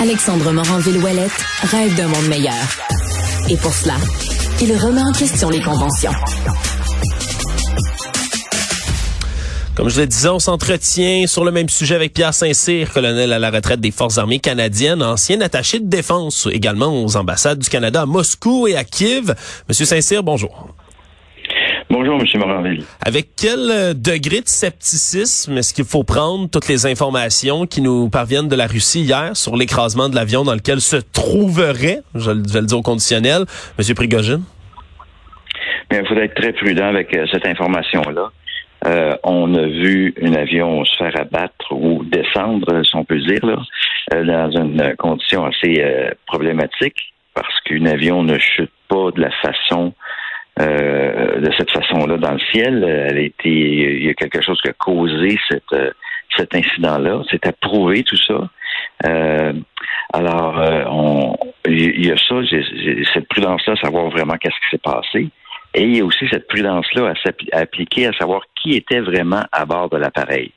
Alexandre Morin-Villouellette rêve d'un monde meilleur. Et pour cela, il remet en question les conventions. Comme je le disais, on s'entretient sur le même sujet avec Pierre Saint-Cyr, colonel à la retraite des Forces armées canadiennes, ancien attaché de défense également aux ambassades du Canada à Moscou et à Kiev. Monsieur Saint-Cyr, bonjour. Bonjour, M. Moranville. Avec quel euh, degré de scepticisme est-ce qu'il faut prendre toutes les informations qui nous parviennent de la Russie hier sur l'écrasement de l'avion dans lequel se trouverait, je vais le dire au conditionnel, M. Prigogine? il faudrait être très prudent avec euh, cette information-là. Euh, on a vu un avion se faire abattre ou descendre, si on peut dire, là, dans une condition assez euh, problématique, parce qu'un avion ne chute pas de la façon de cette façon-là dans le ciel. Elle a été, il y a quelque chose qui a causé cette, cet incident-là. C'est approuvé tout ça. alors, on, il y a ça, cette prudence-là, savoir vraiment qu'est-ce qui s'est passé. Et il y a aussi cette prudence-là à, appliquer, à savoir qui était vraiment à bord de l'appareil.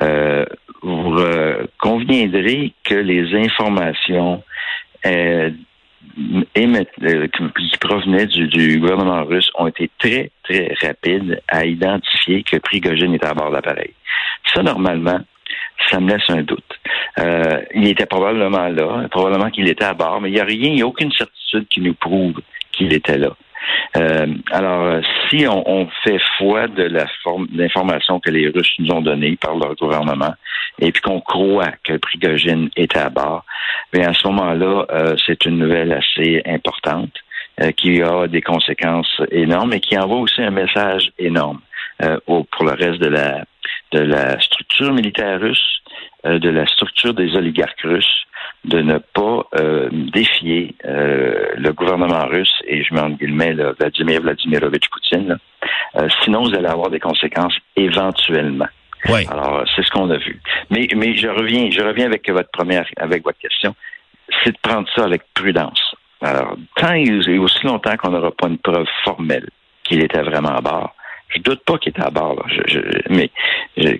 Euh, vous euh, conviendrez que les informations euh, euh qui provenaient du, gouvernement russe ont été très, très rapides à identifier que Prigogine était à bord de l'appareil. Ça, normalement, ça me laisse un doute. Euh, il était probablement là, probablement qu'il était à bord, mais il n'y a rien, il n'y a aucune certitude qui nous prouve qu'il était là. Euh, alors, si on, fait foi de la forme d'information que les Russes nous ont donnée par leur gouvernement, et puis qu'on croit que Prigogine était à bord, mais à ce moment-là, euh, c'est une nouvelle assez importante euh, qui a des conséquences énormes et qui envoie aussi un message énorme pour le reste de la de la structure militaire russe, de la structure des oligarques russes, de ne pas euh, défier euh, le gouvernement russe, et je mets en guillemets là, Vladimir Vladimirovitch Poutine, euh, sinon vous allez avoir des conséquences éventuellement. Oui. Alors, c'est ce qu'on a vu. Mais, mais je reviens, je reviens avec votre première, avec votre question, c'est de prendre ça avec prudence. Alors, tant et aussi longtemps qu'on n'aura pas une preuve formelle qu'il était vraiment à bord, je doute pas qu'il était à bord, je, mais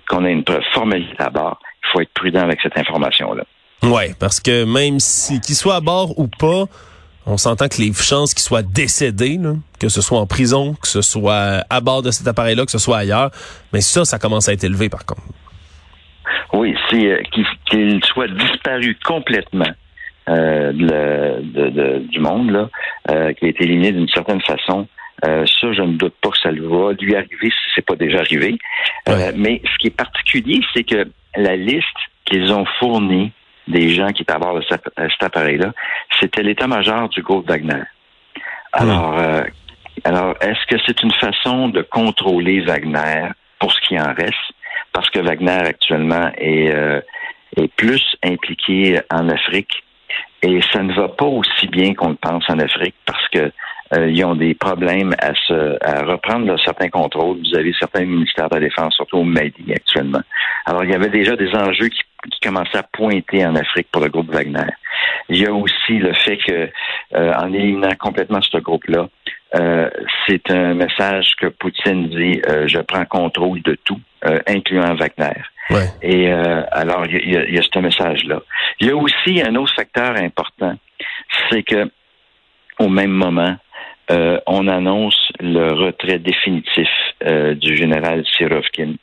qu'on ait une preuve formelle qu'il était à bord, il faut être prudent avec cette information-là. Ouais, parce que même si qu'il soit à bord ou pas, on s'entend que les chances qu'il soit décédé, que ce soit en prison, que ce soit à bord de cet appareil-là, que ce soit ailleurs, mais ça, ça commence à être élevé par contre. Oui, c'est euh, qu'il soit disparu complètement euh, de, du monde, là, euh, qu'il ait été éliminé d'une certaine façon. Euh, ça, je ne doute pas que ça va lui arriver si c'est pas déjà arrivé. mais ce qui est particulier, c'est que la liste qu'ils ont fournie des gens qui étaient à bord de cet, appareil-là, c'était l'état-major du groupe Wagner. Alors, euh, alors est-ce que c'est une façon de contrôler Wagner pour ce qui en reste? Parce que Wagner actuellement est, euh, est plus impliqué en Afrique et ça ne va pas aussi bien qu'on le pense en Afrique parce que euh, ils ont des problèmes à se à reprendre certains contrôles. Vous avez certains ministères de la Défense, surtout au Mali actuellement. Alors, il y avait déjà des enjeux qui, qui commençaient à pointer en Afrique pour le groupe Wagner. Il y a aussi le fait que, euh, en éliminant complètement ce groupe-là, euh, c'est un message que Poutine dit je prends contrôle de tout, incluant Wagner. Ouais. Et alors, il y, a, il y a ce message-là. Il y a aussi un autre facteur important, c'est que au même moment, euh, on annonce le retrait définitif euh, du général Sirovkin,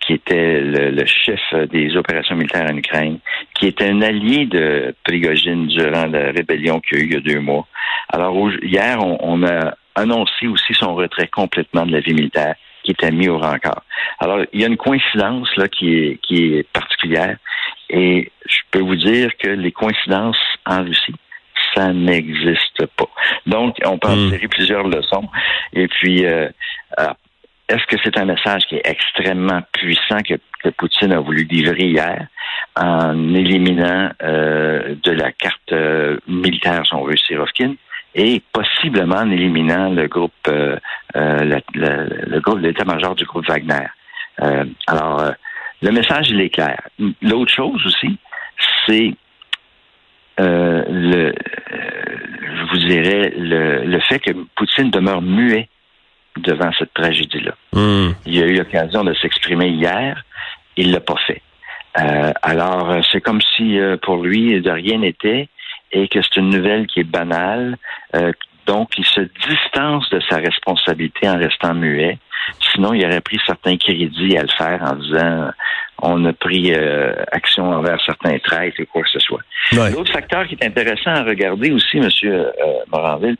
qui était le, chef des opérations militaires en Ukraine, qui était un allié de Prigogine durant la rébellion qu'il y a eu il y a deux mois. Alors hier, on, a annoncé aussi son retrait complètement de la vie militaire, qui était mis au rencard. Alors il y a une coïncidence là qui est, qui est particulière, et je peux vous dire que les coïncidences en Russie ça n'existe pas. Donc, on peut en hmm. tirer plusieurs leçons. Et puis, euh, euh, est-ce que c'est un message qui est extrêmement puissant que, Poutine a voulu livrer hier en éliminant euh, de la carte militaire, si on veut, Sirovkin, et possiblement en éliminant le groupe, le, groupe, l'état-major du groupe Wagner. alors, le message, il est clair. L'autre chose aussi, c'est euh, le, euh, je vous dirais, le, le, fait que Poutine demeure muet devant cette tragédie-là. Hmm. Il a eu l'occasion de s'exprimer hier, il l'a pas fait. alors, c'est comme si pour lui, de rien n'était et que c'est une nouvelle qui est banale. donc, il se distance de sa responsabilité en restant muet. Sinon, il aurait pris certains crédits à le faire en disant on a pris euh, action envers certains traîtres et quoi que ce soit. L'autre facteur qui est intéressant à regarder aussi, M. Euh, Moranville,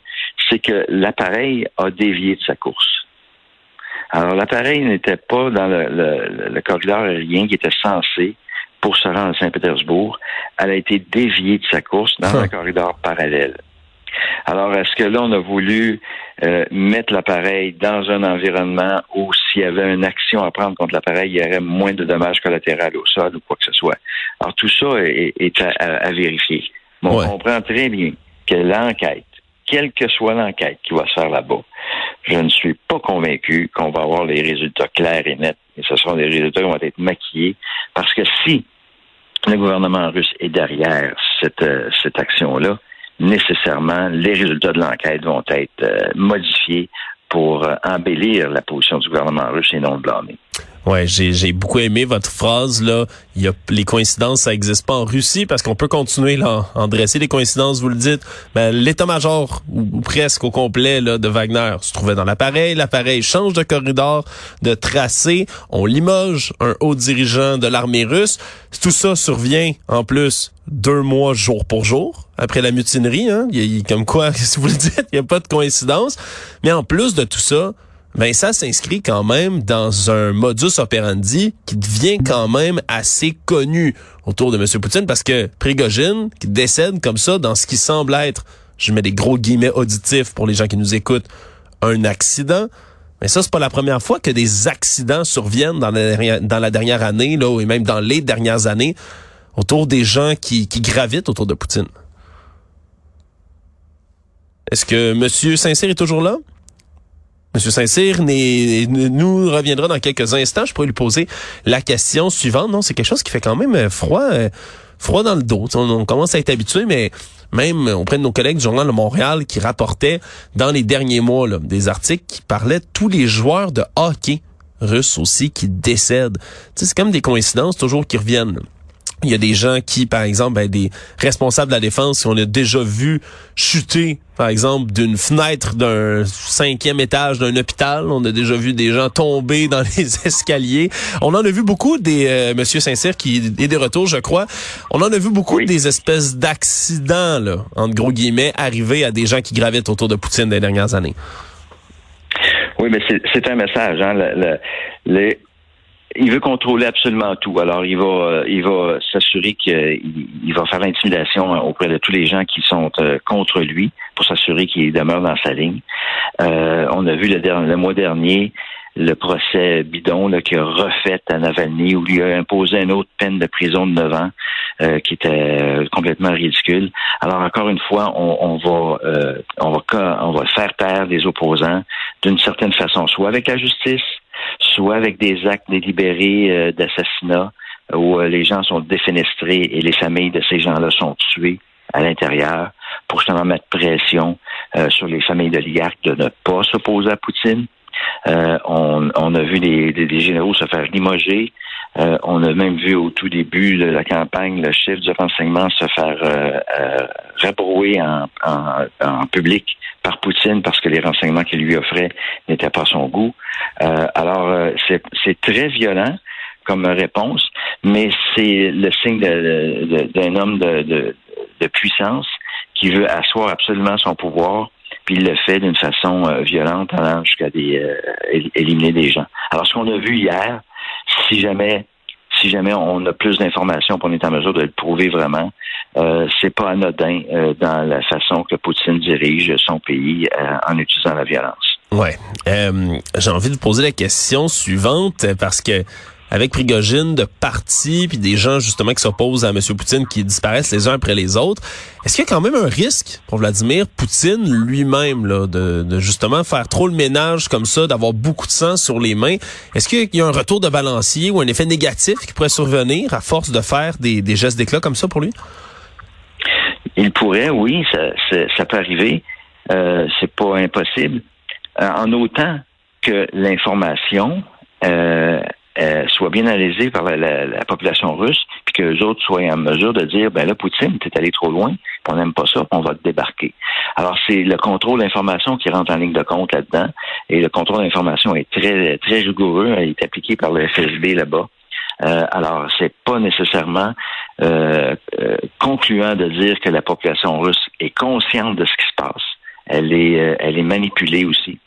c'est que l'appareil a dévié de sa course. Alors, l'appareil n'était pas dans le, corridor aérien qui était censé pour se rendre à Saint-Pétersbourg. Elle a été déviée de sa course dans un corridor parallèle. Alors, est-ce que là, on a voulu euh, mettre l'appareil dans un environnement où s'il y avait une action à prendre contre l'appareil, il y aurait moins de dommages collatéraux au sol ou quoi que ce soit? Alors, tout ça est, à, vérifier. Mais on comprend très bien que l'enquête, quelle que soit l'enquête qui va se faire là-bas, je ne suis pas convaincu qu'on va avoir les résultats clairs et nets. Et ce seront des résultats qui vont être maquillés. Parce que si le gouvernement russe est derrière cette, euh, cette action-là, nécessairement, les résultats de l'enquête vont être euh, modifiés pour euh, embellir la position du gouvernement russe et non le blâmer. Ouais, j'ai beaucoup aimé votre phrase là. Il y a les coïncidences, ça n'existe pas en Russie parce qu'on peut continuer là, en dresser les coïncidences. Vous le dites. Ben, l'état-major ou, presque au complet là de Wagner se trouvait dans l'appareil. L'appareil change de corridor, de tracé. On limoge un haut dirigeant de l'armée russe. Tout ça survient en plus deux mois jour pour jour après la mutinerie. Hein? Il, comme quoi, si vous le dites, il n'y a pas de coïncidence. Mais en plus de tout ça, ça s'inscrit quand même dans un modus operandi qui devient quand même assez connu autour de M. Poutine parce que Prigogine, qui décède comme ça dans ce qui semble être, je mets des gros guillemets auditifs pour les gens qui nous écoutent, un accident. Mais ça, c'est pas la première fois que des accidents surviennent dans la dernière, année, là, et même dans les dernières années, autour des gens qui, gravitent autour de Poutine. Est-ce que M. Saint-Cyr est toujours là? Monsieur Saint-Cyr nous reviendra dans quelques instants. Je pourrais lui poser la question suivante. Non, c'est quelque chose qui fait quand même euh, froid, euh, froid dans le dos. On, commence à être habitué, mais même auprès de nos collègues du Journal de Montréal qui rapportaient dans les derniers mois des articles qui parlaient tous les joueurs de hockey russes aussi qui décèdent. c'est comme des coïncidences toujours qui reviennent. Il y a des gens qui, par exemple, ben, des responsables de la défense, on a déjà vu chuter, par exemple, d'une fenêtre d'un cinquième étage d'un hôpital. On a déjà vu des gens tomber dans les escaliers. On en a vu beaucoup des euh, Monsieur Saint-Cyr qui est des retours, je crois. On en a vu beaucoup des espèces d'accidents, là, entre gros guillemets, arriver à des gens qui gravitent autour de Poutine des dernières années. Oui, mais c'est un message. Hein? Le, le, il veut contrôler absolument tout. Alors, il va, euh, il va s'assurer qu'il va faire l'intimidation auprès de tous les gens qui sont euh, contre lui pour s'assurer qu'il demeure dans sa ligne. Euh, on a vu le, le, mois dernier le procès bidon qui a refait à Navalny où il a imposé une autre peine de prison de 9 ans qui était complètement ridicule. Alors encore une fois, on, on va on va on va faire taire des opposants d'une certaine façon, soit avec la justice, soit avec des actes délibérés euh, d'assassinat où euh, les gens sont défenestrés et les familles de ces gens-là sont tuées à l'intérieur pour justement mettre pression euh, sur les familles d'oligarques de ne pas s'opposer à Poutine. on, a vu des, généraux se faire limoger. On a même vu au tout début de la campagne le chef du renseignement se faire rabrouer en, public par Poutine parce que les renseignements qu'il lui offrait n'étaient pas son goût. Euh, alors, euh, c'est très violent comme réponse, mais c'est le signe d'un homme de, puissance qui veut asseoir absolument son pouvoir, puis il le fait d'une façon euh, violente, allant jusqu'à éliminer des gens. Alors, ce qu'on a vu hier, si jamais si jamais on a plus d'informations, qu'on est en mesure de le prouver vraiment, euh, c'est pas anodin euh, dans la façon que Poutine dirige son pays euh, en utilisant la violence. Ouais, j'ai envie de poser la question suivante parce que avec Prigogine de parti puis des gens justement qui s'opposent à M. Poutine qui disparaissent les uns après les autres, est-ce qu'il y a quand même un risque pour Vladimir Poutine lui-même là de, de, justement faire trop le ménage comme ça, d'avoir beaucoup de sang sur les mains? Est-ce qu'il y a un retour de balancier ou un effet négatif qui pourrait survenir à force de faire des, des gestes d'éclat comme ça pour lui? Il pourrait, oui, ça, ça, peut arriver. Euh, c'est pas impossible. Euh, en autant que l'information euh, euh, soit bien analysé par la, population russe, puis que les autres soient en mesure de dire, ben là, Poutine, t'es allé trop loin, on n'aime pas ça, on va te débarquer. Alors, c'est le contrôle d'information qui rentre en ligne de compte là-dedans, et le contrôle d'information est très, très rigoureux, il est appliqué par le FSB là-bas. Euh, alors, c'est pas nécessairement euh, euh, concluant de dire que la population russe est consciente de ce qui se passe. Elle est, euh, elle est manipulée aussi.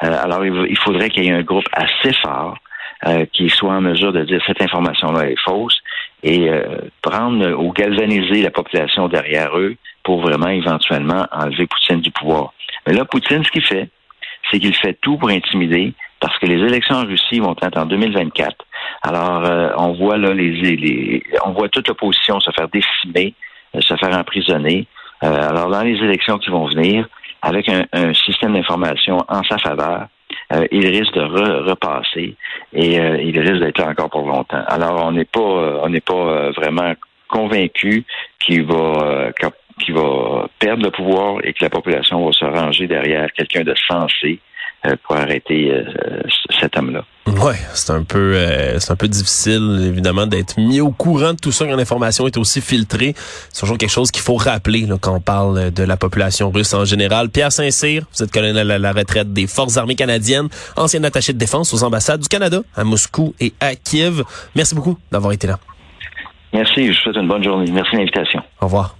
alors, il faudrait qu'il y ait un groupe assez fort qui soit en mesure de dire cette information-là est fausse et prendre ou galvaniser la population derrière eux pour vraiment éventuellement enlever Poutine du pouvoir. Mais là, Poutine, ce qu'il fait, c'est qu'il fait tout pour intimider parce que les élections en Russie vont être en 2024. Alors, euh, on voit là les, on voit toute l'opposition se faire décimer, euh, se faire emprisonner. Euh, alors, dans les élections qui vont venir, avec un, système d'information en sa faveur, il risque de repasser et il risque d'être là encore pour longtemps. Alors, on n'est pas, on n'est pas vraiment convaincu qu'il va qu'il va perdre le pouvoir et que la population va se ranger derrière quelqu'un de sensé euh, pour arrêter euh, cet homme-là. Ouais, c'est un peu euh, c'est un peu difficile évidemment d'être mis au courant de tout ça quand l'information est aussi filtrée. C'est toujours quelque chose qu'il faut rappeler quand on parle de la population russe en général. Pierre Saint-Cyr, vous êtes colonel à la retraite des Forces armées canadiennes, ancien attaché de défense aux ambassades du Canada à Moscou et à Kiev. Merci beaucoup d'avoir été là. Merci, je vous souhaite une bonne journée. Merci de l'invitation. Au revoir.